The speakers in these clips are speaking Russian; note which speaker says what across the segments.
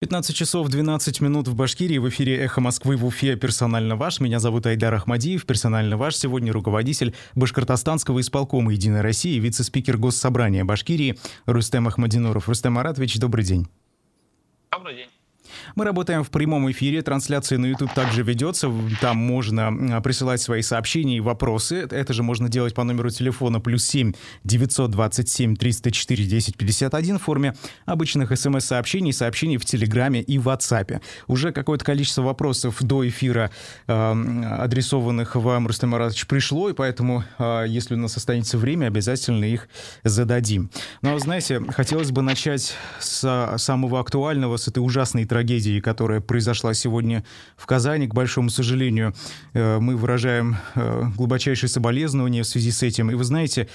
Speaker 1: 15 часов 12 минут в Башкирии, в эфире «Эхо Москвы» в Уфе «Персонально ваш». Меня зовут Айдар Ахмадиев, «Персонально ваш». Сегодня руководитель Башкортостанского исполкома «Единой России», вице-спикер Госсобрания Башкирии Рустем Ахмадинуров. Рустем Маратович, добрый день.
Speaker 2: Добрый день.
Speaker 1: Мы работаем в прямом эфире, трансляция на YouTube также ведется, там можно присылать свои сообщения и вопросы. Это же можно делать по номеру телефона плюс 7 927 304 1051 в форме обычных смс-сообщений, сообщений в Телеграме и в WhatsApp. Уже какое-то количество вопросов до эфира э, адресованных вам, Рустам Маратович, пришло, и поэтому, э, если у нас останется время, обязательно их зададим. Но, знаете, хотелось бы начать с самого актуального, с этой ужасной трагедии трагедии, которая произошла сегодня в Казани. К большому сожалению, э, мы выражаем э, глубочайшие соболезнования в связи с этим. И вы знаете,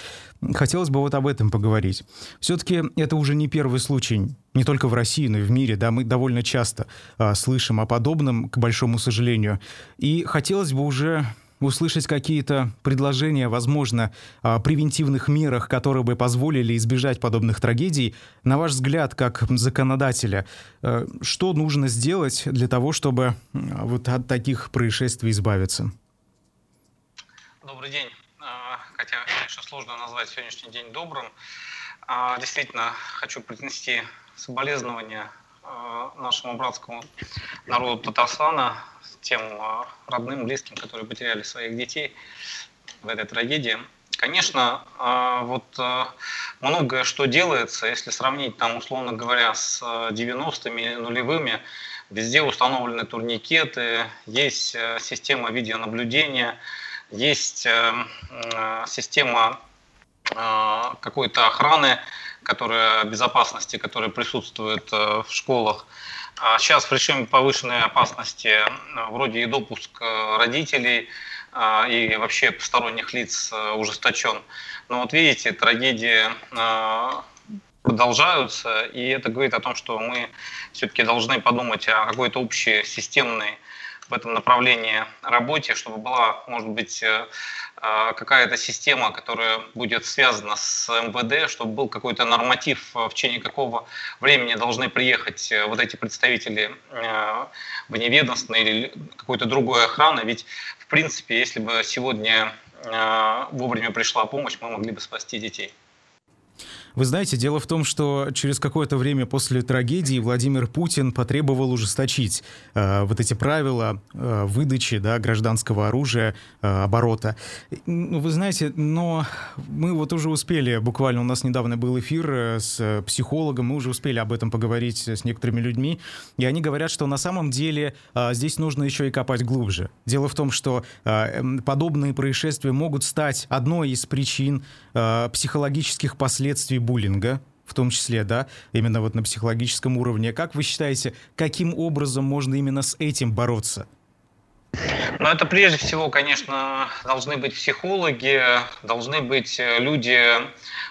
Speaker 1: хотелось бы вот об этом поговорить. Все-таки это уже не первый случай не только в России, но и в мире, да, мы довольно часто а, слышим о подобном, к большому сожалению. И хотелось бы уже услышать какие-то предложения, возможно, о превентивных мерах, которые бы позволили избежать подобных трагедий. На ваш взгляд, как законодателя, э, что нужно сделать для того, чтобы вот от таких происшествий избавиться?
Speaker 2: Добрый день. А, хотя, конечно, сложно назвать сегодняшний день добрым. А, действительно, хочу принести соболезнования а, нашему братскому народу Татарстана, тем а, родным, близким, которые потеряли своих детей в этой трагедии. Конечно, а, вот многое что делается, если сравнить там, условно говоря, с 90-ми или нулевыми, везде установлены турникеты, есть система видеонаблюдения, есть система какой-то охраны, которая безопасности, которая присутствует в школах. А сейчас в режиме повышенной опасности э, вроде и допуск э, родителей, э, и вообще посторонних лиц ужесточен. Но вот видите, трагедии продолжаются, и это говорит о том, что мы все-таки должны подумать о какой-то общей системной в этом направлении работе, чтобы была, может быть, а, какая-то система, которая будет связана с МВД, чтобы был какой-то норматив, в течение какого времени должны приехать э, вот эти представители э, вневедомственной или какой-то другой охраны. Ведь, в принципе, если бы сегодня э, вовремя пришла помощь, мы могли бы спасти детей.
Speaker 1: Вы знаете, дело в том, что через какое-то время после трагедии Владимир Путин потребовал ужесточить э, вот эти правила э, выдачи да, гражданского оружия, э, оборота. Ну, вы знаете, но мы вот уже успели, буквально у нас недавно был эфир э, с психологом, мы уже успели об этом поговорить с некоторыми людьми, и они говорят, что на самом деле э, здесь нужно еще и копать глубже. Дело в том, что э, подобные происшествия могут стать одной из причин э, психологических последствий буллинга, в том числе, да, именно вот на психологическом уровне. Как вы считаете, каким образом можно именно с этим бороться?
Speaker 2: Ну, это прежде всего, конечно, должны быть психологи, должны быть люди,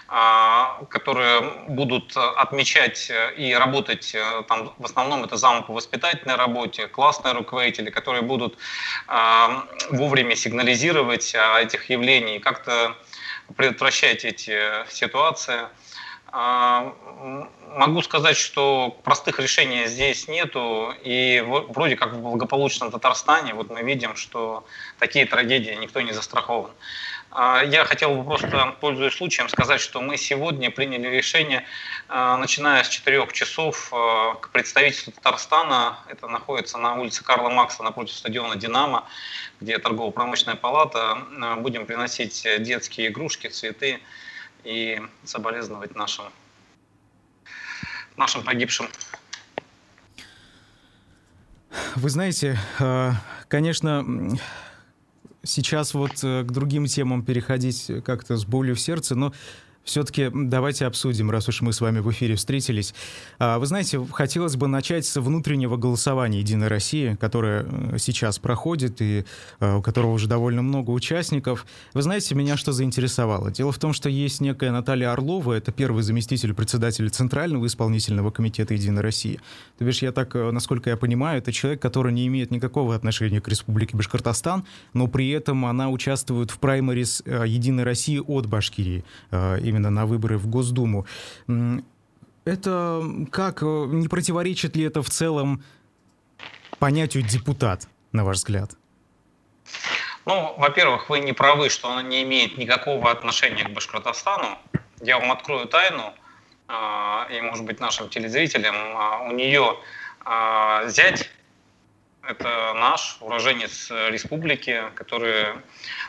Speaker 2: а, которые будут отмечать и работать, там, в основном это замы по воспитательной работе, классные руководители, которые будут а, вовремя сигнализировать о этих явлениях, как-то предотвращать эти ситуации. А, могу сказать, что простых решений здесь нету, и вроде как в благополучном Татарстане вот мы видим, что такие трагедии никто не застрахован. А, я хотел бы просто, пользуясь случаем, сказать, что мы сегодня приняли решение, а, начиная с 4 часов, к представительству Татарстана, это находится на улице Карла Макса напротив стадиона «Динамо», где торгово-промышленная палата, будем приносить детские игрушки, цветы, и соболезновать нашим, нашим погибшим.
Speaker 1: Вы знаете, конечно, сейчас вот э, к другим темам переходить как-то с болью в сердце, но все-таки давайте обсудим, раз уж мы с вами в эфире встретились. А, вы знаете, хотелось бы начать с внутреннего голосования «Единой России», которое э, сейчас проходит и э, у которого уже довольно много участников. Вы знаете, меня что заинтересовало? Дело в том, что есть некая Наталья Орлова, это первый заместитель председателя Центрального исполнительного комитета «Единой России». То бишь, я так, э, насколько я понимаю, это человек, который не имеет никакого отношения к Республике Башкортостан, но при этом она участвует в праймарис «Единой России» от Башкирии именно на выборы в Госдуму. Это как, не противоречит ли это в целом понятию депутат, на ваш взгляд?
Speaker 2: Ну, во-первых, вы не правы, что она не имеет никакого отношения к Башкортостану. Я вам открою тайну, а, и, может быть, нашим телезрителям. А, у нее а, зять это наш уроженец республики, который,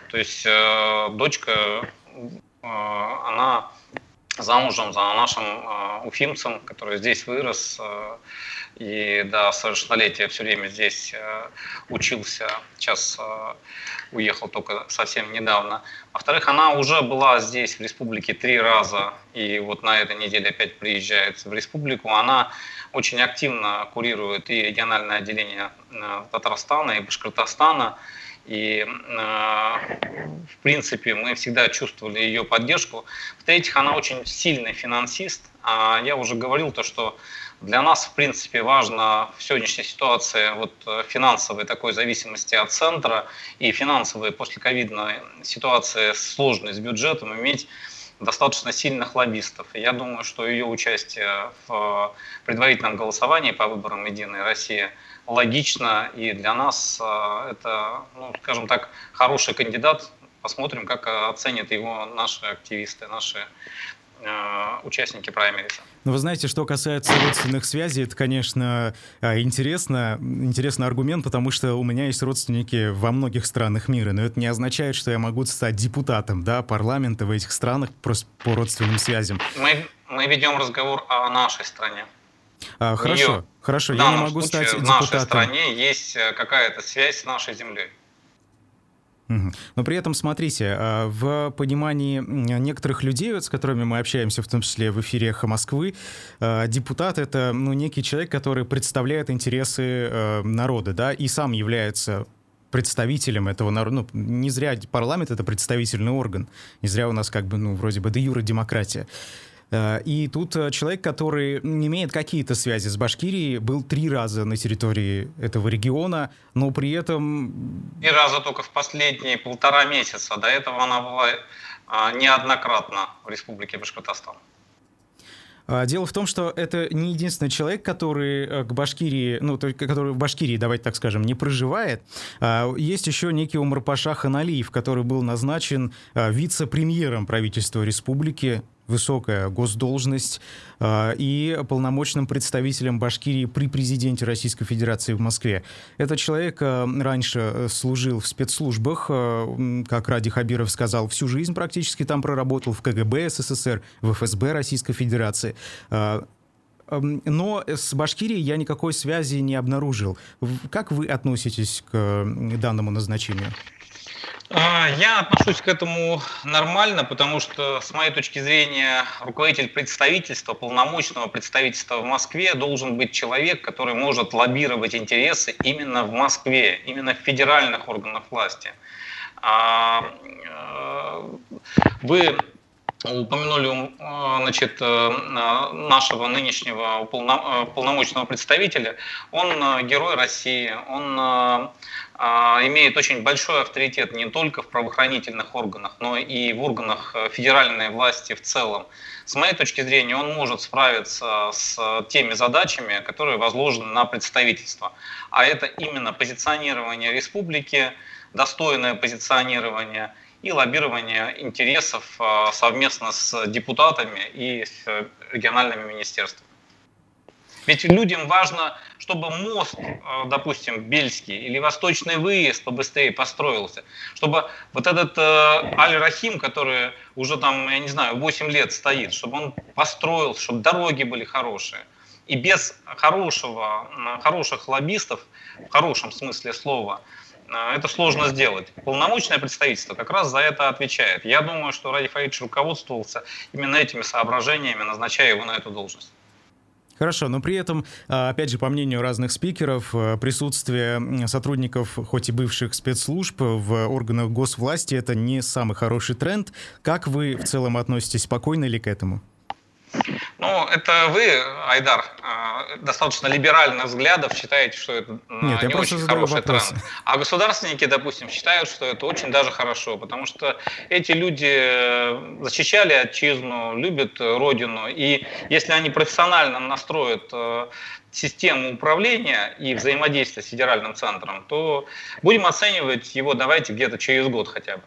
Speaker 2: то есть э, дочка, она замужем за нашим уфимцем, который здесь вырос, и до совершеннолетия все время здесь э, учился, сейчас э, уехал только совсем недавно. Во-вторых, она уже была здесь, в республике, три раза, и вот на этой неделе опять приезжает в республику. Она очень активно курирует и региональное отделение э, Татарстана и Башкортостана, и, в принципе, мы всегда чувствовали ее поддержку. В-третьих, она очень сильный финансист. А я уже говорил то, что для нас, в принципе, важно в сегодняшней ситуации вот э, финансовой такой зависимости от центра и финансовой после ситуации сложной с бюджетом иметь достаточно сильных лоббистов. И я думаю, что ее участие в предварительном голосовании по выборам «Единой России» логично, и для нас э, это, ну, скажем так, хороший кандидат. Посмотрим, как оценят его наши активисты, наши Э, участники праймериса.
Speaker 1: Ну, вы знаете, что касается родственных связей, это, конечно, э, интересно, интересный аргумент, потому что у меня есть родственники во многих странах мира, но это не означает, что я могу стать депутатом да, парламента в этих странах просто по родственным связям.
Speaker 2: Мы, мы ведем разговор о нашей стране.
Speaker 1: А, хорошо, Ее, хорошо, я не могу стать депутатом.
Speaker 2: В нашей стране есть э, какая-то связь с нашей землей.
Speaker 1: Но при этом, смотрите, а, в понимании некоторых людей, вот, с которыми мы общаемся, в том числе в эфире «Эхо Москвы», а, депутат — это ну, некий человек, который представляет интересы а, народа, да, и сам является представителем этого народа. Ну, не зря парламент — это представительный орган. Не зря у нас как бы, ну, вроде бы де юра демократия. Э, и тут э, человек, который имеет какие-то связи с Башкирией, был три раза на территории этого региона, но при этом...
Speaker 2: Три раза только в последние полтора месяца. До этого она была а, неоднократно в Республике Башкортостан.
Speaker 1: А, дело в том, что это не единственный человек, который э, к Башкирии, ну, который в Башкирии, давайте так скажем, не проживает. А, есть еще некий Умарпаша Ханалиев, который был назначен вице-премьером правительства республики высокая госдолжность э, и полномочным представителем Башкирии при президенте Российской Федерации в Москве. Этот человек э, раньше служил в спецслужбах, э, как Ради Хабиров сказал, всю жизнь практически там проработал в КГБ СССР, в ФСБ Российской Федерации. Э, но с Башкирией я никакой связи не обнаружил. Как вы относитесь к данному назначению?
Speaker 2: А, я отношусь к этому нормально, потому что, с моей точки зрения, руководитель представительства, полномочного представительства в Москве должен быть человек, который может лоббировать интересы именно в Москве, именно в федеральных органах власти. А, э, вы упомянули значит, э, нашего нынешнего полномочного представителя. Он герой России, он а, имеет очень большой авторитет не только в правоохранительных органах, но и в органах э, федеральной власти в целом. С моей точки зрения, он может справиться с теми задачами, которые возложены на представительство. А это именно позиционирование республики, достойное позиционирование и лоббирование интересов э, совместно с депутатами и с региональными министерствами. Ведь людям важно, чтобы мост, э, допустим, Бельский или Восточный выезд побыстрее построился, чтобы вот этот э, Аль-Рахим, который уже там, я не знаю, 8 лет стоит, чтобы он построился, чтобы дороги были хорошие. И без хорошего, хороших лоббистов, в хорошем смысле слова, э, это сложно сделать. Полномочное представительство как раз за это отвечает. Я думаю, что Ради Фаидович руководствовался именно этими соображениями, назначая его на эту должность.
Speaker 1: Хорошо, но при этом, а, опять же, по мнению разных спикеров, а, присутствие сотрудников, хоть и бывших спецслужб, в органах госвласти — это не самый хороший тренд. Как вы в целом относитесь спокойно ли к этому?
Speaker 2: Ну, это вы, Айдар, э, достаточно либеральных взглядов считаете, что это Нет, не очень хороший вопрос. тренд. А государственники, допустим, считают, что это очень даже хорошо, потому что эти люди защищали отчизну, любят родину, и если они профессионально настроят систему управления и взаимодействия с федеральным центром, то будем оценивать его давайте где-то через год хотя бы.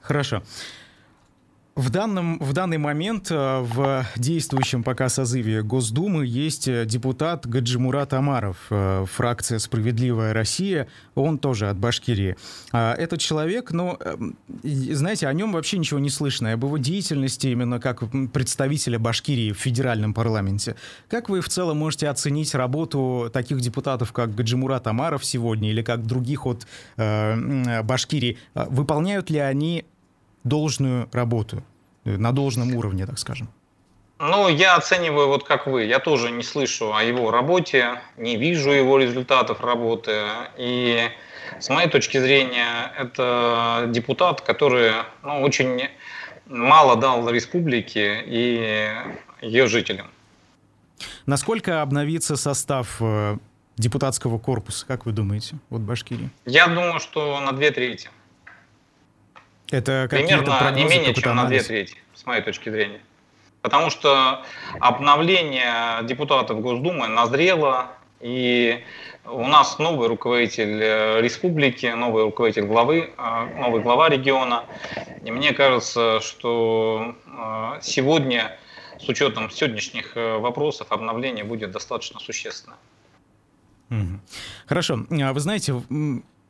Speaker 1: Хорошо. В, данном, в данный момент э, в действующем пока созыве Госдумы есть э, депутат Гаджимурат Амаров, э, фракция «Справедливая Россия», он тоже от Башкирии. А этот человек, ну, знаете, о нем вообще ничего не слышно, об его деятельности именно как представителя Башкирии в федеральном парламенте. Как вы в целом можете оценить работу таких депутатов, как Гаджимурат Амаров сегодня или как других от э, Башкирии? Выполняют ли они должную работу, э, на должном уровне, так скажем?
Speaker 2: Ну, я оцениваю вот как вы. Я тоже не слышу о его работе, не вижу его результатов работы. И с моей точки зрения, это депутат, который ну, очень мало дал республике и ее жителям.
Speaker 1: Насколько обновится состав э, депутатского корпуса, как вы думаете, вот Башкирии?
Speaker 2: Я думаю, что на две трети. Это Примерно не менее чем на две трети, с моей точки зрения. Потому что обновление депутатов Госдумы назрело, и у нас новый руководитель э, республики, новый руководитель главы, э, новый глава региона. И мне кажется, что э, сегодня, с учетом сегодняшних вопросов, обновление будет достаточно существенно.
Speaker 1: Хорошо. А вы знаете,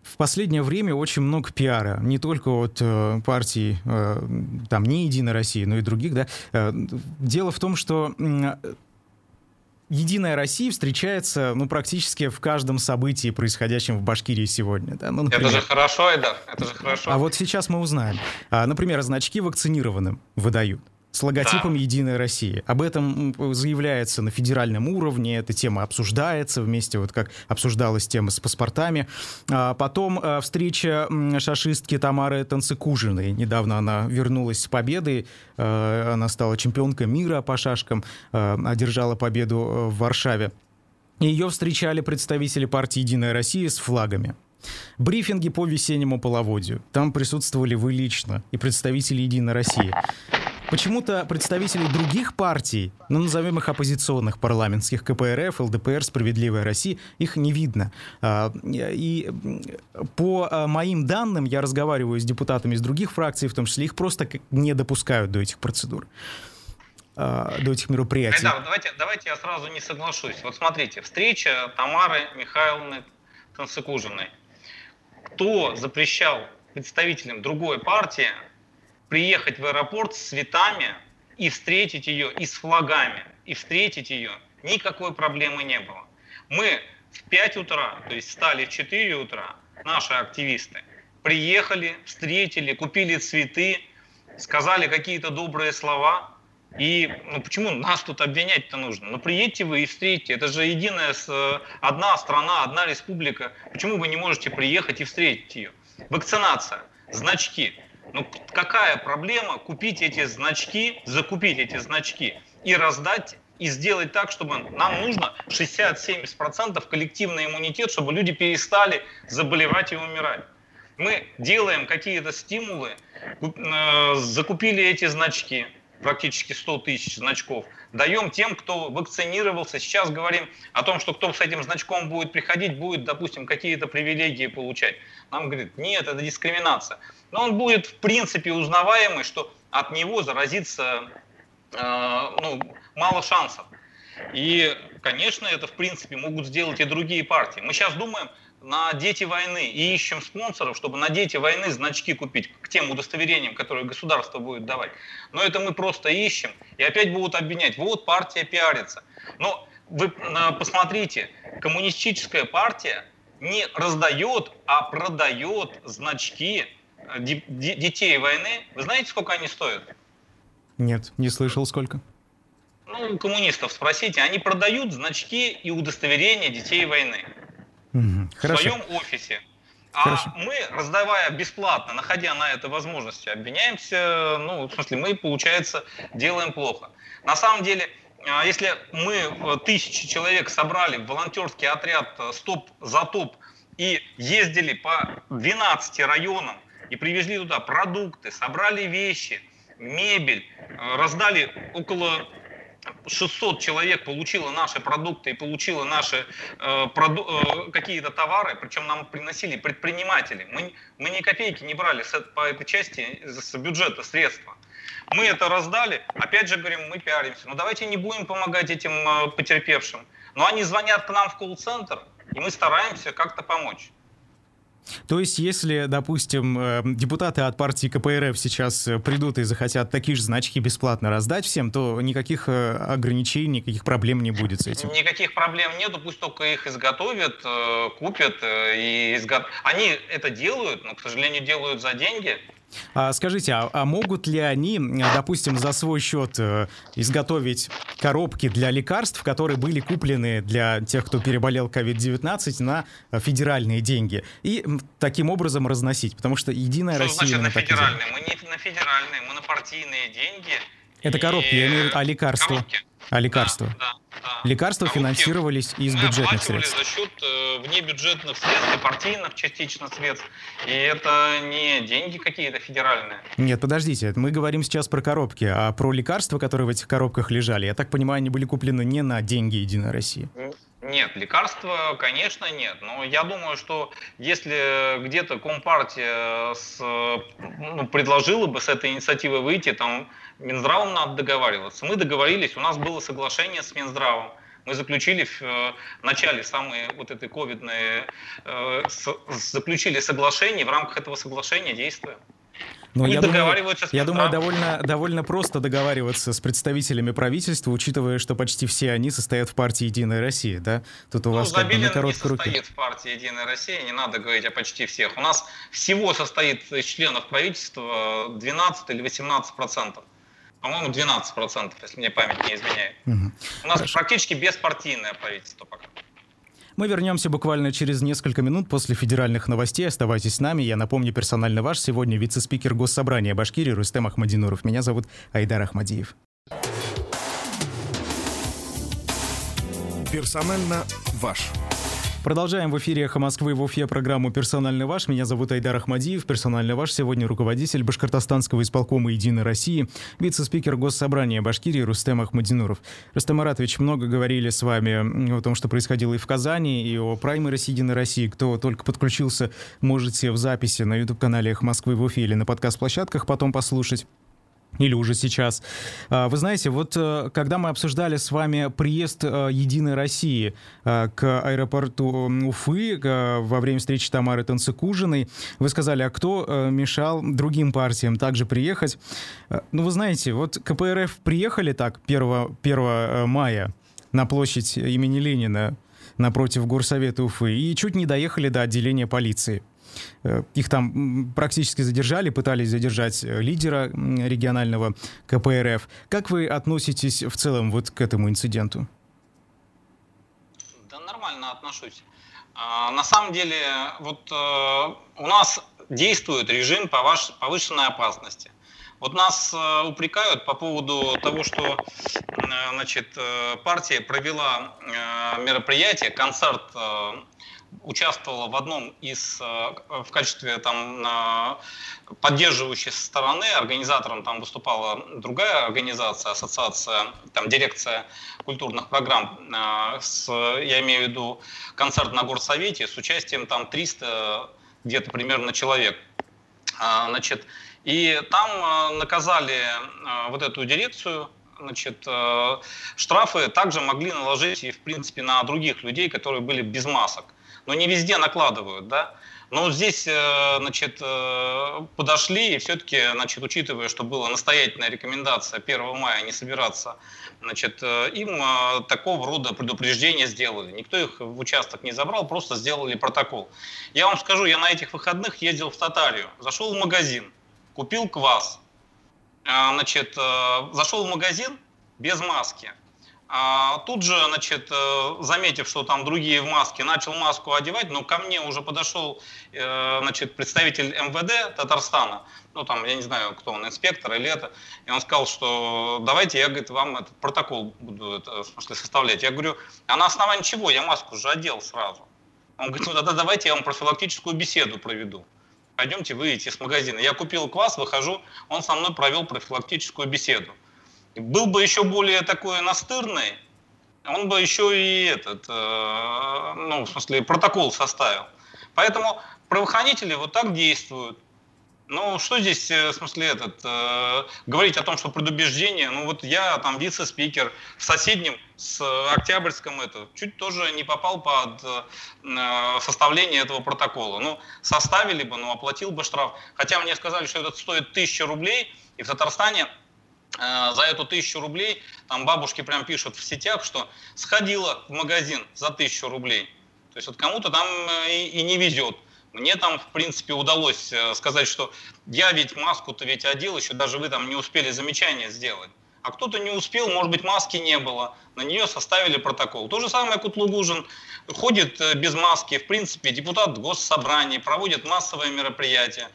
Speaker 1: в последнее время очень много пиара, не только от э, партий, э, там, не «Единая Россия», но и других, да. Э, дело в том, что э, Единая Россия встречается, ну, практически в каждом событии, происходящем в Башкирии сегодня. Да? Ну,
Speaker 2: например, это же хорошо, Эда, это же хорошо.
Speaker 1: А вот сейчас мы узнаем. А, например, значки вакцинированным выдают с логотипом да. «Единая Россия». Об этом заявляется на федеральном уровне, эта тема обсуждается вместе, вот как обсуждалась тема с паспортами. А потом а, встреча шашистки Тамары Танцикужиной. Недавно она вернулась с победой, а, она стала чемпионкой мира по шашкам, а, одержала победу э, в Варшаве. Ее встречали представители партии «Единая Россия» с флагами. Брифинги по весеннему половодью. Там присутствовали вы лично и представители «Единой России». Почему-то представителей других партий, ну, назовем их оппозиционных парламентских, КПРФ, ЛДПР, Справедливая Россия, их не видно. А, и по а, моим данным, я разговариваю с депутатами из других фракций, в том числе, их просто не допускают до этих процедур а, до этих мероприятий.
Speaker 2: Да, давайте, давайте я сразу не соглашусь. Вот смотрите, встреча Тамары Михайловны Танцикужиной. Кто запрещал представителям другой партии приехать в аэропорт с цветами и встретить ее, и с флагами, и встретить ее, никакой проблемы не было. Мы в 5 утра, то есть встали в 4 утра, наши активисты, приехали, встретили, купили цветы, сказали какие-то добрые слова. И ну, почему нас тут обвинять-то нужно? Ну приедьте вы и встретите. Это же единая одна страна, одна республика. Почему вы не можете приехать и встретить ее? Вакцинация, значки. Ну какая проблема купить эти значки, закупить эти значки и раздать и сделать так, чтобы нам нужно 60-70% коллективный иммунитет, чтобы люди перестали заболевать и умирать. Мы делаем какие-то стимулы, э, закупили эти значки, практически 100 тысяч значков, даем тем, кто вакцинировался. Сейчас говорим о том, что кто с этим значком будет приходить, будет, допустим, какие-то привилегии получать. Нам говорят, нет, это дискриминация но он будет в принципе узнаваемый, что от него заразиться э, ну, мало шансов. И, конечно, это в принципе могут сделать и другие партии. Мы сейчас думаем на «Дети войны» и ищем спонсоров, чтобы на «Дети войны» значки купить к тем удостоверениям, которые государство будет давать. Но это мы просто ищем, и опять будут обвинять, вот партия пиарится. Но вы э, посмотрите, коммунистическая партия не раздает, а продает значки детей войны, вы знаете, сколько они стоят?
Speaker 1: Нет, не слышал сколько.
Speaker 2: Ну, коммунистов спросите, они продают значки и удостоверения детей войны угу, в своем офисе. А Хорошо. мы, раздавая бесплатно, находя на это возможности, обвиняемся, ну, в смысле, мы, получается, делаем плохо. На самом деле, а, если мы э, тысячи человек собрали в волонтерский отряд э, «Стоп за топ» и ездили по 12 районам и привезли туда продукты, собрали вещи, мебель, э, раздали около 600 человек получило наши продукты и получило наши э, проду э, какие-то товары, причем нам приносили предприниматели. Мы, мы ни копейки не брали с, по этой части с бюджета средства. Мы это раздали, опять же говорим, мы пиаримся. Но давайте не будем помогать этим э, потерпевшим. Но они звонят к нам в колл-центр, и мы стараемся как-то помочь.
Speaker 1: То есть, если, допустим, э, депутаты от партии КПРФ сейчас э, придут и захотят такие же значки бесплатно раздать всем, то никаких э, ограничений, никаких проблем не будет с этим?
Speaker 2: Никаких проблем нету, пусть только их изготовят, купят и изго... Они это делают, но, к сожалению, делают за деньги.
Speaker 1: А, скажите, а, а могут ли они, допустим, за свой счет э, изготовить коробки для лекарств, которые были куплены для тех, кто переболел COVID-19 на федеральные деньги, и таким образом разносить? Потому что Единая что Россия...
Speaker 2: Значит, на федеральные? Мы не на федеральные, мы на партийные деньги.
Speaker 1: Это коробки, я имею в виду, а лекарства? Коробки. А лекарства? Да, да, да. Лекарства Коробки финансировались из бюджетных средств.
Speaker 2: за счет э, внебюджетных средств и партийных частично средств. И это не деньги какие-то федеральные.
Speaker 1: Нет, подождите, мы говорим сейчас про коробки, а про лекарства, которые в этих коробках лежали, я так понимаю, они были куплены не на деньги Единой России.
Speaker 2: Нет, лекарства, конечно, нет. Но я думаю, что если где-то Компартия с, ну, предложила бы с этой инициативой выйти, там Минздравом надо договариваться. Мы договорились, у нас было соглашение с Минздравом. Мы заключили в э, начале самой вот этой ковидной, э, заключили соглашение, в рамках этого соглашения действуем.
Speaker 1: Но я думаю, я думаю, довольно, довольно просто договариваться с представителями правительства, учитывая, что почти все они состоят в партии «Единая Россия», да? Тут у ну, вас как бы на короткой руке.
Speaker 2: состоит в партии «Единая Россия», не надо говорить о почти всех. У нас всего состоит из членов правительства 12 или 18 процентов по-моему, 12%, если мне память не изменяет. Угу. У нас Хорошо. практически беспартийное правительство пока.
Speaker 1: Мы вернемся буквально через несколько минут после федеральных новостей. Оставайтесь с нами. Я напомню, персонально ваш сегодня вице-спикер Госсобрания Башкирии Рустем Ахмадинуров. Меня зовут Айдар Ахмадиев.
Speaker 3: Персонально ваш.
Speaker 1: Продолжаем в эфире «Эхо Москвы» в Уфе программу «Персональный ваш». Меня зовут Айдар Ахмадиев. «Персональный ваш» сегодня руководитель Башкортостанского исполкома «Единой России», вице-спикер Госсобрания Башкирии Рустем Ахмадинуров. Рустем Маратович, много говорили с вами о том, что происходило и в Казани, и о праймерис «Единой России». Кто только подключился, можете в записи на YouTube-канале «Эхо Москвы» в Уфе или на подкаст-площадках потом послушать или уже сейчас. А, вы знаете, вот э, когда мы обсуждали с вами приезд э, Единой России э, к аэропорту Уфы во время встречи Тамары Танцикужиной, вы сказали, а кто мешал другим партиям также приехать? Ну, вы знаете, вот КПРФ приехали так 1, 1 мая на площадь имени Ленина напротив Горсовета Уфы и чуть не доехали до отделения полиции. Э, их там практически задержали, пытались задержать э, лидера регионального КПРФ. Как вы относитесь в целом вот к этому инциденту?
Speaker 2: Да нормально отношусь. А, на самом деле, вот э, у нас действует режим повышенной опасности. Вот нас упрекают по поводу того, что значит, партия провела мероприятие, концерт участвовала в одном из, э, в качестве там поддерживающей стороны, организатором там выступала другая организация, ассоциация, там дирекция культурных программ, э, с, я имею в виду концерт на горсовете с участием там 300 где-то примерно человек. А, значит, и там наказали э, вот эту дирекцию, значит, штрафы также могли наложить и, в принципе, на других людей, которые были без масок но не везде накладывают, да. Но здесь, э, значит, э, подошли и все-таки, значит, учитывая, что была настоятельная рекомендация 1 мая не собираться, значит, э, им такого рода предупреждения сделали. Никто их в участок не забрал, просто сделали протокол. Я вам скажу, я на этих выходных ездил в Татарию, зашел в магазин, купил квас, значит, зашел в магазин без маски, А, тут же, значит, э, заметив, что там другие в маске, начал маску одевать, но ко мне уже подошел, э, значит, представитель МВД Татарстана, ну там, я не знаю, кто он, инспектор или это, и он сказал, что давайте я, говорит, вам этот протокол буду это, в смысле, составлять. Я говорю, а на основании чего? Я маску уже одел сразу. Он говорит, ну тогда давайте я вам профилактическую беседу проведу. Пойдемте, выйдите с магазина. Я купил квас, выхожу, он со мной провел профилактическую беседу был бы еще более такой настырный, он бы еще и этот, э, ну, в смысле, протокол составил. Поэтому правоохранители вот так действуют. Ну, что здесь, э, в смысле, этот, э, говорить о том, что предубеждение, ну, вот я там вице-спикер в соседнем с Октябрьском это, чуть тоже не попал под э, составление этого протокола. Ну, составили бы, ну, оплатил бы штраф. Хотя мне сказали, что это стоит тысяча рублей, и в Татарстане за эту тысячу рублей, там бабушки прям пишут в сетях, что сходила в магазин за тысячу рублей. То есть вот кому-то там э, и, и не везет. Мне там, в принципе, удалось э, сказать, что я ведь маску-то ведь одел, еще даже вы там не успели замечание сделать. А кто-то не успел, может быть, маски не было, на нее составили протокол. То же самое Кутлугужин ходит без маски, в принципе, депутат госсобрания, проводит массовые мероприятия.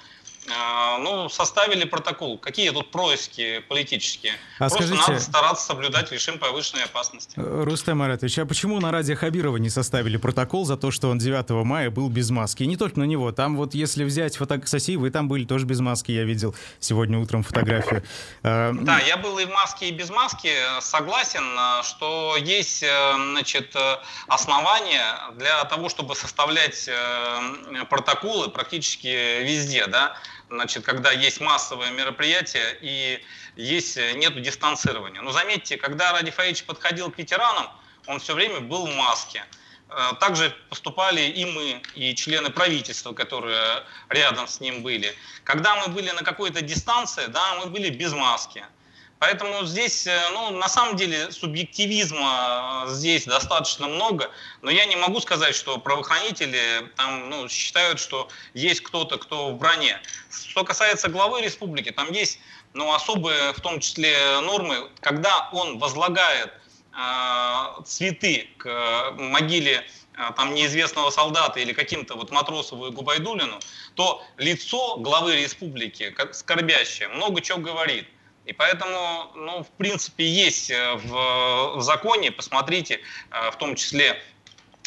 Speaker 2: А, ну, составили протокол. Какие тут происки политические? А Просто скажите, надо стараться соблюдать режим повышенной опасности.
Speaker 1: Э, Рустам Маратович, а почему на Раде Хабирова не составили протокол за то, что он 9 мая был без маски? И не только на него. Там вот, если взять фотосессии, вы там были тоже без маски, я видел сегодня утром фотографию.
Speaker 2: А, да, я был и в маске, и без маски. Согласен, э, что есть, э, значит, основания для того, чтобы составлять протоколы практически везде, да значит, когда есть массовое мероприятие и есть, э, нет дистанцирования. Но заметьте, когда Ради Фаевич подходил к ветеранам, он все время был в маске. Э, также поступали и мы, и члены правительства, которые рядом с ним были. Когда мы были на какой-то дистанции, да, мы были без маски. Поэтому здесь, э, ну, на самом деле, субъективизма э, здесь достаточно много, но я не могу сказать, что правоохранители там, ну, считают, что есть кто-то, кто в броне. Что касается главы республики, там есть ну, особые, в том числе, нормы, когда он возлагает э, цветы к э, могиле там неизвестного солдата или каким-то вот Матросову и Губайдулину, то лицо главы республики, как скорбящее, много чего говорит. И поэтому, ну, в принципе, есть э, в, законе, посмотрите, э, в том числе,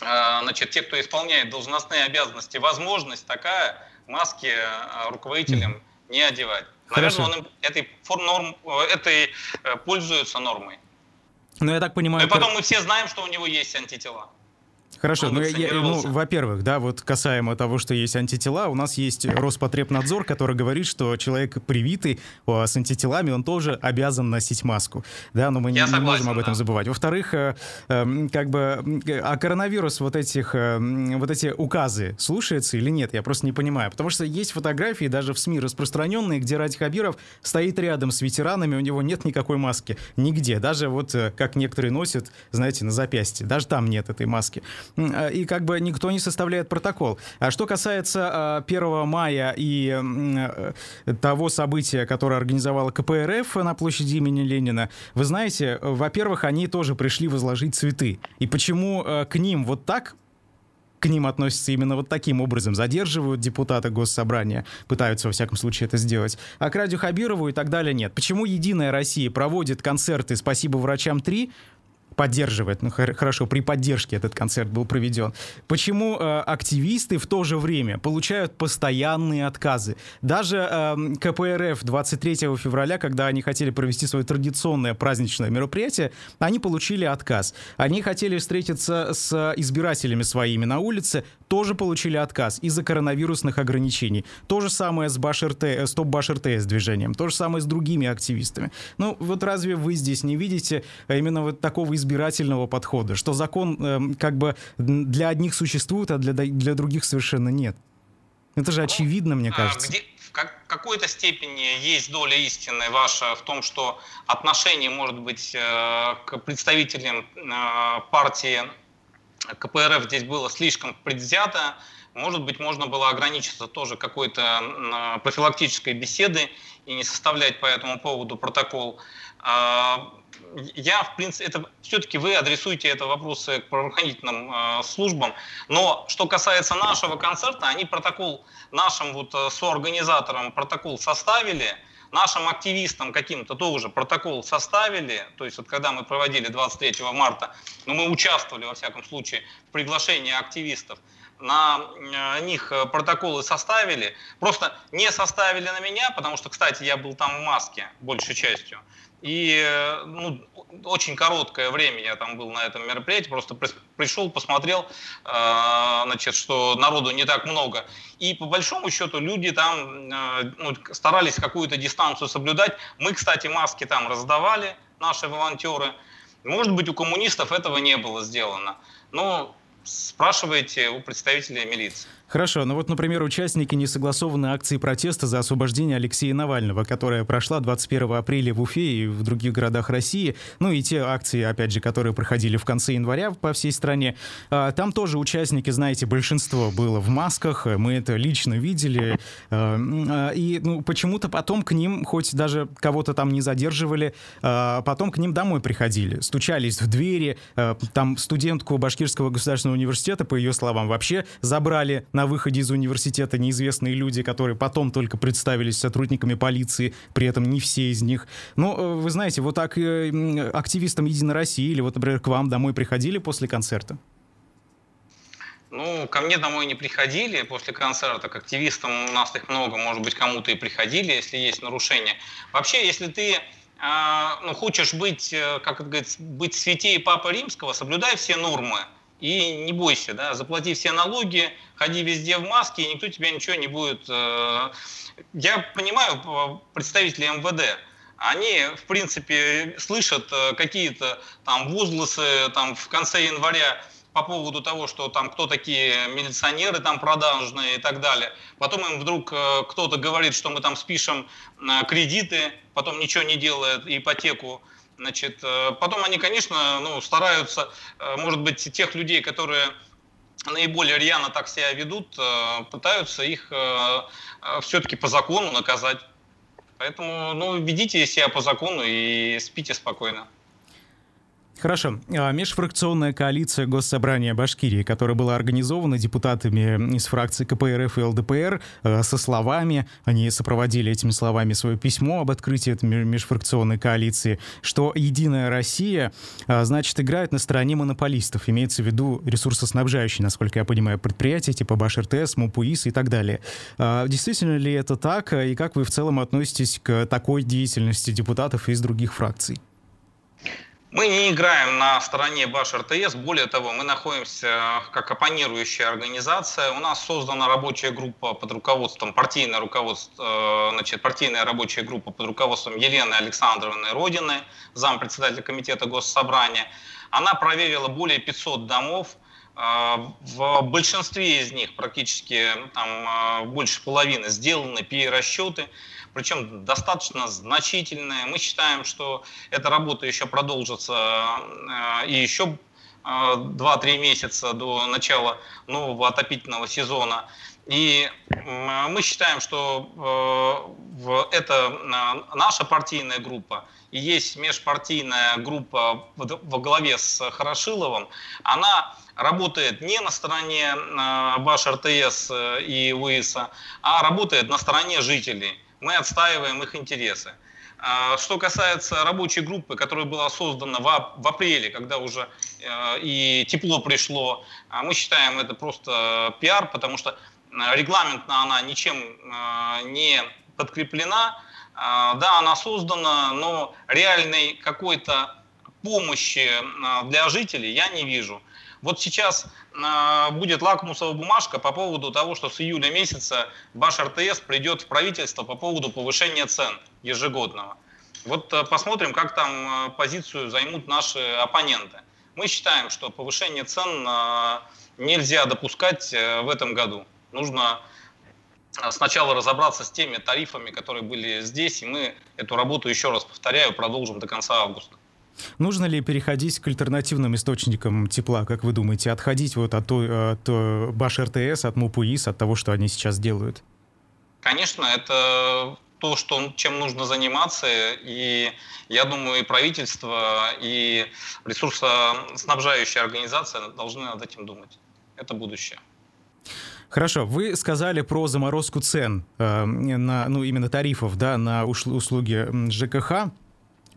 Speaker 2: э, значит, те, кто исполняет должностные обязанности, возможность такая маски руководителям не одевать. Наверное, он этой, форм, норм, этой пользуется нормой.
Speaker 1: Ну, я так понимаю...
Speaker 2: Ну, и потом мы все знаем, что у него есть антитела.
Speaker 1: Хорошо, ну, я, ну, во-первых, да, вот касаемо того, что есть антитела, у нас есть Роспотребнадзор, который говорит, что человек привитый о, с антителами, он тоже обязан носить маску, да, но мы я не, согласен, не можем об этом да. забывать. Во-вторых, э, э, как бы, а коронавирус вот этих, э, вот эти указы слушается или нет, я просто не понимаю, потому что есть фотографии даже в СМИ распространенные, где Ради Хабиров стоит рядом с ветеранами, у него нет никакой маски, нигде, даже вот э, как некоторые носят, знаете, на запястье, даже там нет этой маски. А, и как бы никто не составляет протокол. А что касается 1 а, мая и э, того события, которое организовала КПРФ на площади имени Ленина, вы знаете, во-первых, они тоже пришли возложить цветы. И почему э, к ним вот так к ним относятся именно вот таким образом, задерживают депутата госсобрания, пытаются, во всяком случае, это сделать. А к Радю Хабирову и так далее нет. Почему «Единая Россия» проводит концерты «Спасибо врачам 3», поддерживает, ну хорошо, при поддержке этот концерт был проведен. Почему э, активисты в то же время получают постоянные отказы? Даже э, КПРФ 23 февраля, когда они хотели провести свое традиционное праздничное мероприятие, они получили отказ. Они хотели встретиться с избирателями своими на улице, тоже получили отказ из-за коронавирусных ограничений. То же самое с Баш РТ, э, Стоп Баш РТС движением, то же самое с другими активистами. Ну вот разве вы здесь не видите именно вот такого избирательного подхода, что закон э, как бы для одних существует, а для, для других совершенно нет. Это же очевидно, мне а, кажется. Где,
Speaker 2: в какой-то степени есть доля истины ваша в том, что отношение может быть э, к представителям э, партии КПРФ здесь было слишком предвзято, может быть, можно было ограничиться тоже какой-то профилактической беседой и не составлять по этому поводу протокол. А, я, в принципе, это все-таки вы адресуете это вопросы к правоохранительным э, службам. Но что касается нашего концерта, они протокол нашим вот э, соорганизаторам протокол составили, нашим активистам каким-то тоже протокол составили, то есть вот когда мы проводили 23 марта, но ну, мы участвовали во всяком случае в приглашении активистов, на э, них э, протоколы составили, просто не составили на меня, потому что, кстати, я был там в маске большей частью, и э, ну, очень короткое время я там был на этом мероприятии, просто пришел, посмотрел, э, значит, что народу не так много. И по большому счету люди там э, ну, старались какую-то дистанцию соблюдать. Мы, кстати, маски там раздавали, наши волонтеры. Может быть, у коммунистов этого не было сделано. Но спрашивайте у представителей милиции.
Speaker 1: Хорошо, ну вот, например, участники несогласованной акции протеста за освобождение Алексея Навального, которая прошла 21 апреля в Уфе и в других городах России, ну и те акции, опять же, которые проходили в конце января по всей стране, а, там тоже участники, знаете, большинство было в масках, мы это лично видели, а, а, и ну, почему-то потом к ним, хоть даже кого-то там не задерживали, потом к ним домой приходили, стучались в двери, там студентку Башкирского государственного университета, по ее словам, вообще забрали на выходе из университета неизвестные люди, которые потом только представились сотрудниками полиции, при этом не все из них. Но, э, вы знаете, вот так э, активистам Единой России или вот, например, к вам домой приходили после концерта?
Speaker 2: Ну, ко мне домой не приходили после концерта, к активистам у нас их много, может быть, кому-то и приходили, если есть нарушения. Вообще, если ты э, ну, хочешь быть, э, как это говорится, быть святее Папы Римского, соблюдай все нормы и не бойся, да, заплати все налоги, ходи везде в маске, и никто тебя ничего не будет... Э, я понимаю представителей МВД, они, в принципе, слышат э, какие-то там возгласы там, в конце января по поводу того, что там кто такие милиционеры там продажные и так далее. Потом им вдруг э, кто-то говорит, что мы там спишем кредиты, потом ничего не делает, ипотеку. Значит, э, потом они, конечно, ну, стараются, э, может быть, тех людей, которые наиболее рьяно так себя ведут, э, пытаются их все-таки по закону наказать. Поэтому, ну, ведите себя по закону и спите спокойно.
Speaker 1: Хорошо. А, межфракционная коалиция Госсобрания Башкирии, которая была организована депутатами из фракции КПРФ и ЛДПР а, со словами, они сопроводили этими словами свое письмо об открытии этой межфракционной коалиции, что «Единая Россия», а, значит, играет на стороне монополистов, имеется в виду ресурсоснабжающие, насколько я понимаю, предприятия типа БашРТС, МУПУИС и так далее. Действительно ли это так, и как вы в целом относитесь к такой деятельности депутатов из других фракций?
Speaker 2: Мы не играем на стороне Баш РТС, более того, мы находимся как оппонирующая организация. У нас создана рабочая группа под руководством, партийное руководство, э, значит, партийная рабочая группа под руководством Елены Александровны Родины, зампредседателя комитета Госсобрания. Она проверила более 500 домов, э, в большинстве из них, практически там, э, больше половины, сделаны перерасчеты причем достаточно значительные. Мы считаем, что эта работа еще продолжится э, и еще 2-3 э, месяца до начала нового отопительного сезона. И мы считаем, что э, это наша партийная группа и есть межпартийная группа во главе с Хорошиловым, она работает не на стороне Баш РТС и УИСа, а работает на стороне жителей мы отстаиваем их интересы. А, что касается рабочей группы, которая была создана в, апреле, когда уже э, и тепло пришло, а мы считаем это просто пиар, потому что э, регламентно она ничем э, не подкреплена. А, да, она создана, но реальной какой-то помощи для жителей я не вижу. Вот сейчас э, будет лакмусовая бумажка по поводу того, что с июля месяца Баш РТС придет в правительство по поводу повышения цен ежегодного. Вот э, посмотрим, как там э, позицию займут наши оппоненты. Мы считаем, что повышение цен нельзя допускать в этом году. Нужно сначала разобраться с теми тарифами, которые были здесь, и мы эту работу, еще раз повторяю, продолжим до конца августа.
Speaker 1: Нужно ли переходить к альтернативным источникам тепла, как вы думаете, отходить вот от, той, от э, Баш РТС, от МУПУИС, от того, что они сейчас делают?
Speaker 2: Конечно, это то, что, чем нужно заниматься, и я думаю, и правительство, и ресурсоснабжающая организация должны над этим думать. Это будущее.
Speaker 1: Хорошо, вы сказали про заморозку цен, э, на, ну именно тарифов, да, на услуги ЖКХ.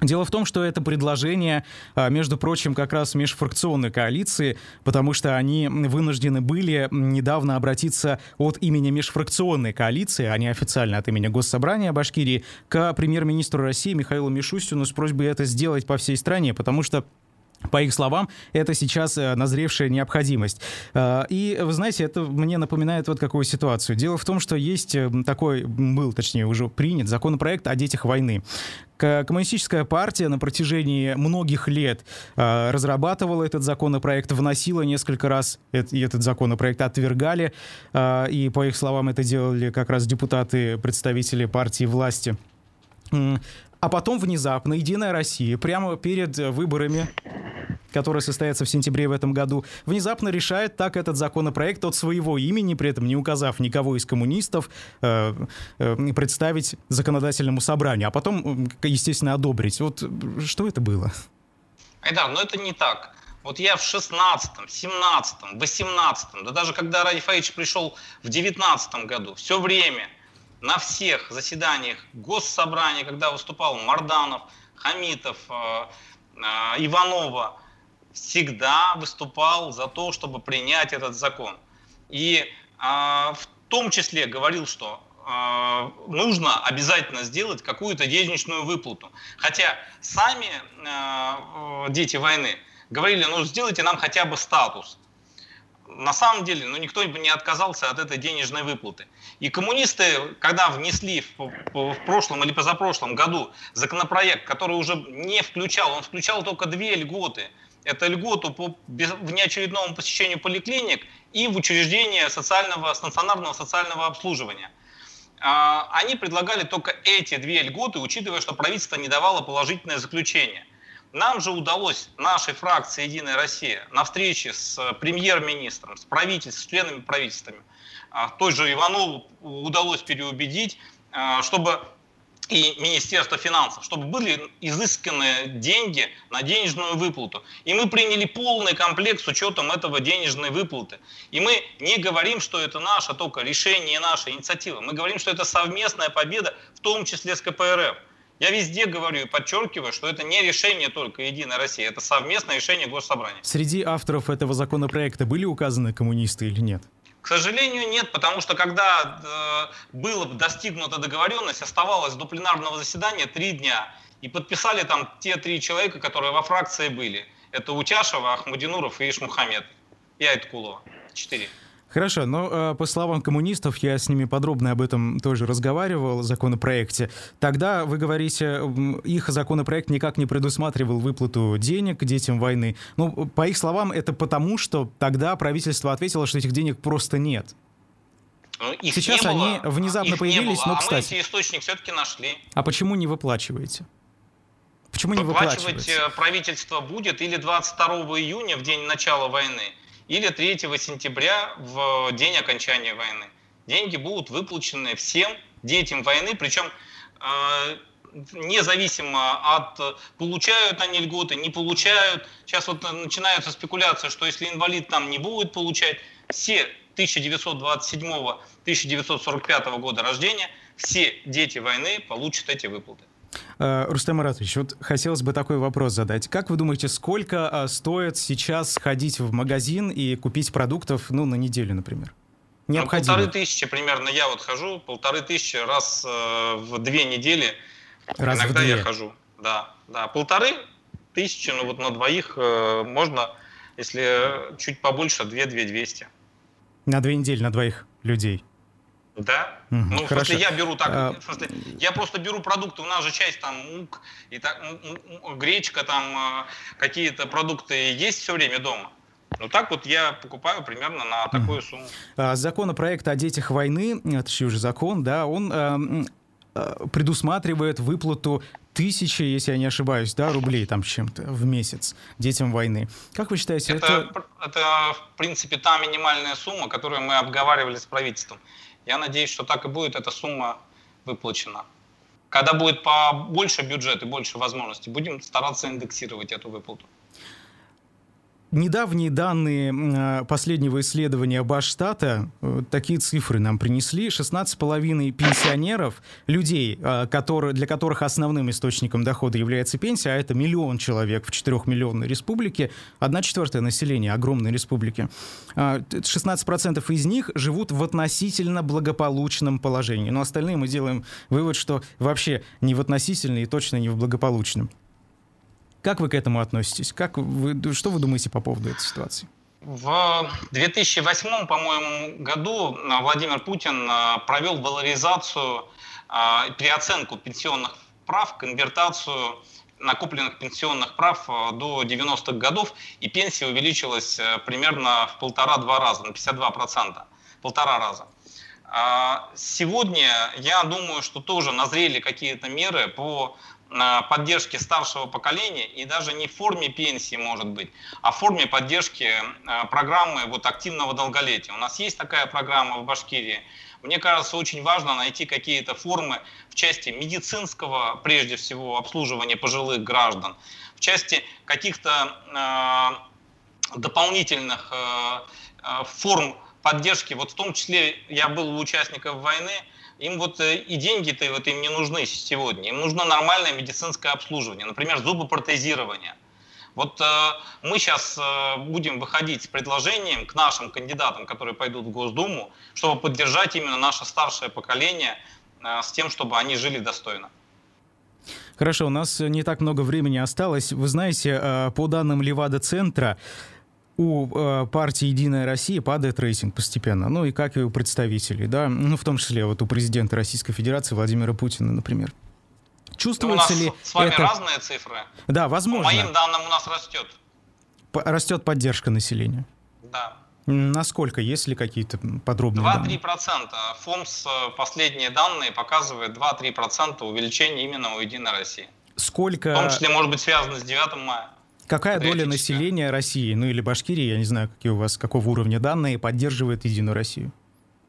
Speaker 1: Дело в том, что это предложение, а, между прочим, как раз межфракционной коалиции, потому что они вынуждены были недавно обратиться от имени межфракционной коалиции, а не официально от имени Госсобрания Башкирии, к премьер-министру России Михаилу Мишустину с просьбой это сделать по всей стране, потому что по их словам, это сейчас э, назревшая необходимость. Э, и, вы знаете, это мне напоминает вот какую ситуацию. Дело в том, что есть э, такой, был, точнее, уже принят законопроект о детях войны. Коммунистическая партия на протяжении многих лет разрабатывала этот законопроект, вносила несколько раз этот законопроект отвергали. И, по их словам, это делали как раз депутаты, представители партии власти. А потом внезапно Единая Россия прямо перед выборами которая состоится в сентябре в этом году, внезапно решает так этот законопроект от своего имени, при этом не указав никого из коммунистов, э, э, представить законодательному собранию, а потом, естественно, одобрить. Вот что это было?
Speaker 2: Айдар, но это не так. Вот я в 16-м, 17-м, 18-м, да даже когда Ради Фаич пришел в 19 году, все время на всех заседаниях госсобрания, когда выступал Марданов, Хамитов, э, Иванова, всегда выступал за то, чтобы принять этот закон. И а, в том числе говорил, что нужно обязательно сделать какую-то денежную выплату. Хотя сами дети войны говорили, ну сделайте нам хотя бы статус. На самом деле, ну никто бы не отказался от этой денежной выплаты. И коммунисты, когда внесли в, в прошлом или позапрошлом году законопроект, который уже не включал, он включал только две льготы – это льготу по внеочередному посещению поликлиник и в учреждение социального, стационарного социального обслуживания. А, они предлагали только эти две льготы, учитывая, что правительство не давало положительное заключение. Нам же удалось, нашей фракции «Единая Россия», на встрече с премьер-министром, с правительством, с членами правительствами, а, той же Иванову удалось переубедить, а, чтобы и Министерство финансов, чтобы были изысканы деньги на денежную выплату. И мы приняли полный комплект с учетом этого денежной выплаты. И мы не говорим, что это наше только решение, наша инициатива. Мы говорим, что это совместная победа, в том числе с КПРФ. Я везде говорю и подчеркиваю, что это не решение только Единой России, это совместное решение Госсобрания.
Speaker 1: Среди авторов этого законопроекта были указаны коммунисты или нет?
Speaker 2: К сожалению, нет, потому что когда э, была достигнута договоренность, оставалось до пленарного заседания три дня. И подписали там те три человека, которые во фракции были. Это Утяшева, Ахмадинуров и Ишмухамед. И Айткулова. Четыре.
Speaker 1: Хорошо, но э, по словам коммунистов, я с ними подробно об этом тоже разговаривал, о законопроекте. Тогда, вы говорите, их законопроект никак не предусматривал выплату денег детям войны. Ну, по их словам, это потому, что тогда правительство ответило, что этих денег просто нет.
Speaker 2: Ну, их Сейчас не они было, внезапно их появились, но, кстати... А мы эти источник все-таки нашли.
Speaker 1: А почему не выплачиваете? Почему не
Speaker 2: выплачивать э, правительство будет или 22 июня, в день начала войны, или 3 сентября в день окончания войны. Деньги будут выплачены всем детям войны, причем э, независимо от получают они льготы, не получают. Сейчас вот начинаются спекуляции, что если инвалид там не будет получать, все 1927-1945 года рождения, все дети войны получат эти выплаты.
Speaker 1: Э, Рустам Маратович, вот хотелось бы такой вопрос задать. Как вы думаете, сколько а, стоит сейчас ходить в магазин и купить продуктов, ну, на неделю, например?
Speaker 2: Необходимо. Ну, полторы тысячи примерно я вот хожу, полторы тысячи раз э, в две недели. Раз Иногда в две. я хожу. Да, да, полторы тысячи, ну вот на двоих э, можно, если чуть побольше, две-две двести.
Speaker 1: На две недели, на двоих людей?
Speaker 2: Да. Угу, ну, хорошо. в смысле, я беру так, а... в смысле, я просто беру продукты, у нас же часть там мук, и так, гречка, там а, какие-то продукты есть все время дома. Ну так вот я покупаю примерно на такую сумму.
Speaker 1: А, законопроект о детях войны, точнее уже закон, да, он предусматривает выплату тысячи, если я не ошибаюсь, да, рублей там чем-то в месяц детям войны. Как вы считаете,
Speaker 2: это... Это, это в принципе, та минимальная сумма, которую мы обговаривали с правительством. Я надеюсь, что так и будет эта сумма выплачена. Когда будет побольше бюджет и больше возможностей, будем стараться индексировать эту выплату.
Speaker 1: Недавние данные а, последнего исследования Баштата э, такие цифры нам принесли. 16,5 пенсионеров, людей, а, которые, для которых основным источником дохода является пенсия, а это миллион человек в 4-миллионной республике, одна четвертая населения огромной республики. 16% а, из них живут в относительно благополучном положении. Но остальные мы делаем вывод, что вообще не в относительно и точно не в благополучном. Как вы к этому относитесь? Как вы, что вы думаете по поводу этой ситуации?
Speaker 2: В 2008, по-моему, году э, Владимир Путин э, провел валоризацию, э, переоценку пенсионных прав, конвертацию накопленных пенсионных прав до 90-х годов, и пенсия увеличилась примерно в полтора-два раза, на 52%, полтора раза. А сегодня я думаю, что тоже назрели какие-то меры по поддержки старшего поколения и даже не в форме пенсии может быть, а в форме поддержки э, программы вот активного долголетия. У нас есть такая программа в Башкирии. Мне кажется, очень важно найти какие-то формы в части медицинского, прежде всего, обслуживания пожилых граждан, в части каких-то э, дополнительных э, э, форм поддержки. Вот в том числе я был у участников войны, им вот э, и деньги-то вот им не нужны сегодня. Им нужно нормальное медицинское обслуживание, например, зубопротезирование. Вот э, мы сейчас э, будем выходить с предложением к нашим кандидатам, которые пойдут в Госдуму, чтобы поддержать именно наше старшее поколение э, с тем, чтобы они жили достойно.
Speaker 1: Хорошо, у нас не так много времени осталось. Вы знаете, э, по данным Левада-центра, у э, партии «Единая Россия» падает рейтинг постепенно, ну и как и у представителей, да, ну в том числе вот у президента Российской Федерации Владимира Путина, например.
Speaker 2: Чувствуется ли с вами это... разные цифры?
Speaker 1: Да, возможно.
Speaker 2: По моим данным у нас растет.
Speaker 1: По растет поддержка населения?
Speaker 2: Да.
Speaker 1: Насколько? Есть ли какие-то подробные 2-3%.
Speaker 2: процента. ФОМС э, последние данные показывают 2-3% увеличения именно у «Единой России».
Speaker 1: Сколько...
Speaker 2: В том числе, может быть, связано с 9 мая.
Speaker 1: Какая доля населения России, ну или Башкирии, я не знаю, какие у вас, какого уровня данные, поддерживает Единую Россию?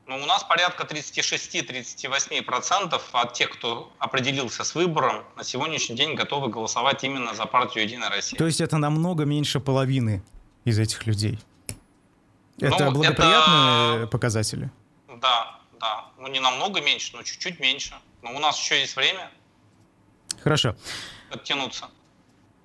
Speaker 2: Ну, у нас порядка 36-38% от тех, кто определился с выбором, на сегодняшний день готовы голосовать именно за партию «Единая Россия».
Speaker 1: То есть это намного меньше половины из этих людей? Это ну, благоприятные это... показатели?
Speaker 2: Да, да. Ну, не намного меньше, но чуть-чуть меньше. Но у нас еще есть время.
Speaker 1: Хорошо.
Speaker 2: Оттянуться.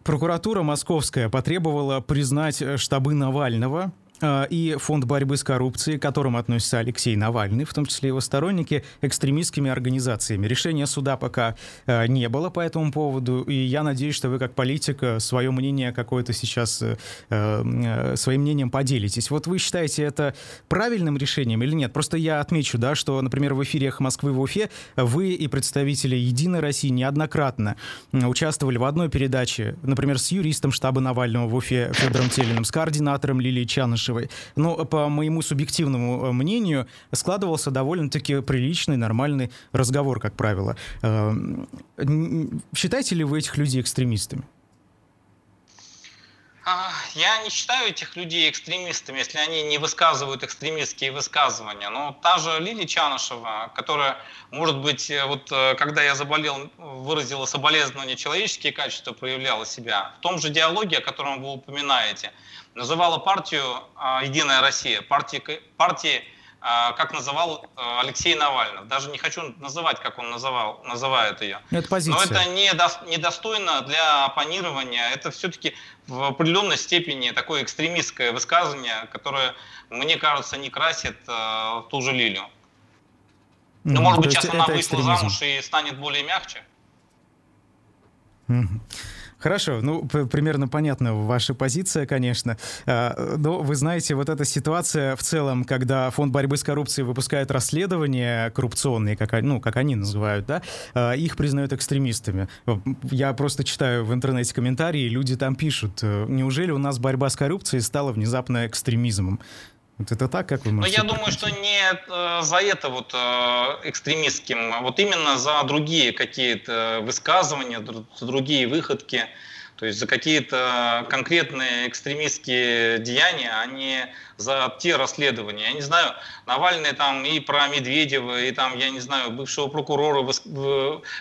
Speaker 1: Прокуратура московская потребовала признать штабы Навального. Э, и фонд борьбы с коррупцией, к которому относится Алексей Навальный, в том числе его сторонники, экстремистскими организациями. Решения суда пока э, не было по этому поводу, и я надеюсь, что вы как политик э, свое мнение какое-то сейчас, своим мнением поделитесь. Вот вы считаете это правильным решением или нет? Просто я отмечу, да, что, например, в эфире Москвы в Уфе вы и представители «Единой России» неоднократно участвовали в одной передаче, например, с юристом штаба Навального в Уфе Федором Телиным, с координатором Лилией Чанышевой, Куйбышевой. Но, по моему субъективному э, мнению, складывался довольно-таки приличный, нормальный разговор, как правило. Э, считаете ли вы этих людей экстремистами?
Speaker 2: А, я не считаю этих людей экстремистами, если они не высказывают экстремистские высказывания. Но та же Лили Чанышева, которая, может быть, э, вот когда я заболел, выразила соболезнования, человеческие качества проявляла себя, в том же диалоге, о котором вы упоминаете – называла партию а, «Единая Россия», партии, партии а, как называл а, Алексей Навальный. Даже не хочу называть, как он называл, называет ее.
Speaker 1: Это позиция.
Speaker 2: Но это не недостойно для оппонирования. Это все-таки в определенной степени такое экстремистское высказывание, которое, мне кажется, не красит ту же Лилию. Ну, может быть, сейчас она вышла замуж и станет более мягче.
Speaker 1: Хорошо, ну, примерно понятна ваша позиция, конечно. А, но вы знаете, вот эта ситуация в целом, когда Фонд борьбы с коррупцией выпускает расследования коррупционные, как, ну, как они называют, да, а, их признают экстремистами. Я просто читаю в интернете комментарии, люди там пишут, неужели у нас борьба с коррупцией стала внезапно экстремизмом? Вот это так, как вы
Speaker 2: можете? Но я думаю, что не э, за это вот э, экстремистским, а вот именно за другие какие-то высказывания, другие выходки. То есть за какие-то конкретные экстремистские деяния, а не за те расследования. Я не знаю, Навальный там и про Медведева, и там, я не знаю, бывшего прокурора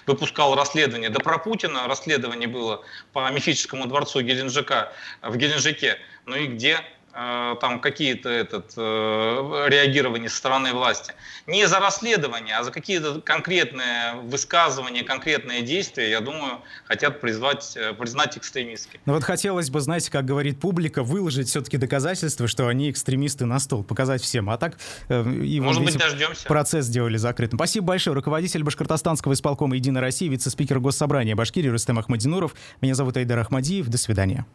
Speaker 2: выпускал расследование. Да про Путина расследование было по мифическому дворцу Геленджика в Геленджике. Ну и где? Э, там какие-то этот, э, реагирования со стороны власти. Не за расследование, а за какие-то конкретные высказывания, конкретные действия, я думаю, хотят призвать, э, признать экстремистскими.
Speaker 1: Ну вот хотелось бы, знаете, как говорит публика, выложить все-таки доказательства, что они экстремисты на стол, показать всем. А так
Speaker 2: и Может быть, дождемся.
Speaker 1: процесс сделали закрытым. Спасибо большое. Руководитель Башкортостанского исполкома «Единой России», вице-спикер Госсобрания Башкирии Рустем Ахмадинуров. Меня зовут Айдар Ахмадиев. До свидания.